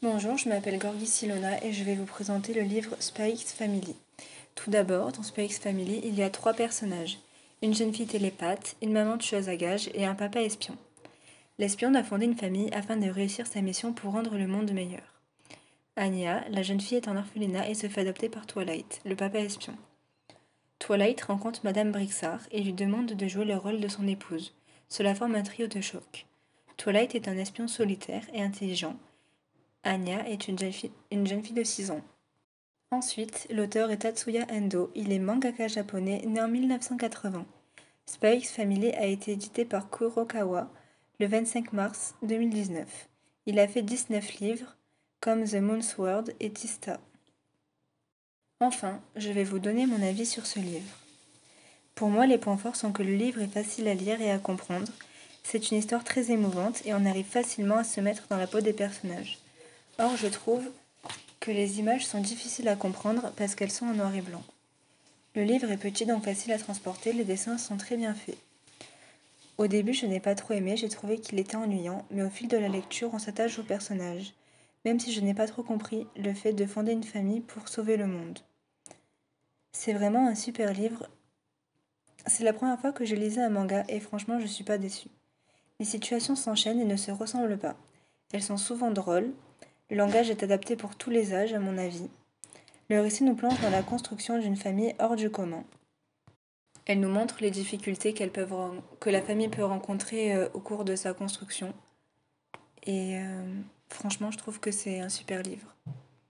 Bonjour, je m'appelle Gorgi Silona et je vais vous présenter le livre X Family. Tout d'abord, dans X Family, il y a trois personnages une jeune fille télépathe, une maman tueuse à gages et un papa espion. L'espion a fondé une famille afin de réussir sa mission pour rendre le monde meilleur. Anya, la jeune fille, est en orphelinat et se fait adopter par Twilight, le papa espion. Twilight rencontre Madame Brixard et lui demande de jouer le rôle de son épouse. Cela forme un trio de choc. Twilight est un espion solitaire et intelligent. Anya est une jeune fille, une jeune fille de 6 ans. Ensuite, l'auteur est Tatsuya Endo. Il est mangaka japonais né en 1980. Spikes Family a été édité par Kurokawa le 25 mars 2019. Il a fait 19 livres comme The Moon's World et Tista. Enfin, je vais vous donner mon avis sur ce livre. Pour moi, les points forts sont que le livre est facile à lire et à comprendre. C'est une histoire très émouvante et on arrive facilement à se mettre dans la peau des personnages. Or, je trouve que les images sont difficiles à comprendre parce qu'elles sont en noir et blanc. Le livre est petit donc facile à transporter, les dessins sont très bien faits. Au début, je n'ai pas trop aimé, j'ai trouvé qu'il était ennuyant, mais au fil de la lecture, on s'attache aux personnages, même si je n'ai pas trop compris le fait de fonder une famille pour sauver le monde. C'est vraiment un super livre. C'est la première fois que je lisais un manga et franchement, je suis pas déçue. Les situations s'enchaînent et ne se ressemblent pas. Elles sont souvent drôles. Le langage est adapté pour tous les âges, à mon avis. Le récit nous plonge dans la construction d'une famille hors du commun. Elle nous montre les difficultés que la famille peut rencontrer euh, au cours de sa construction. Et euh, franchement, je trouve que c'est un super livre.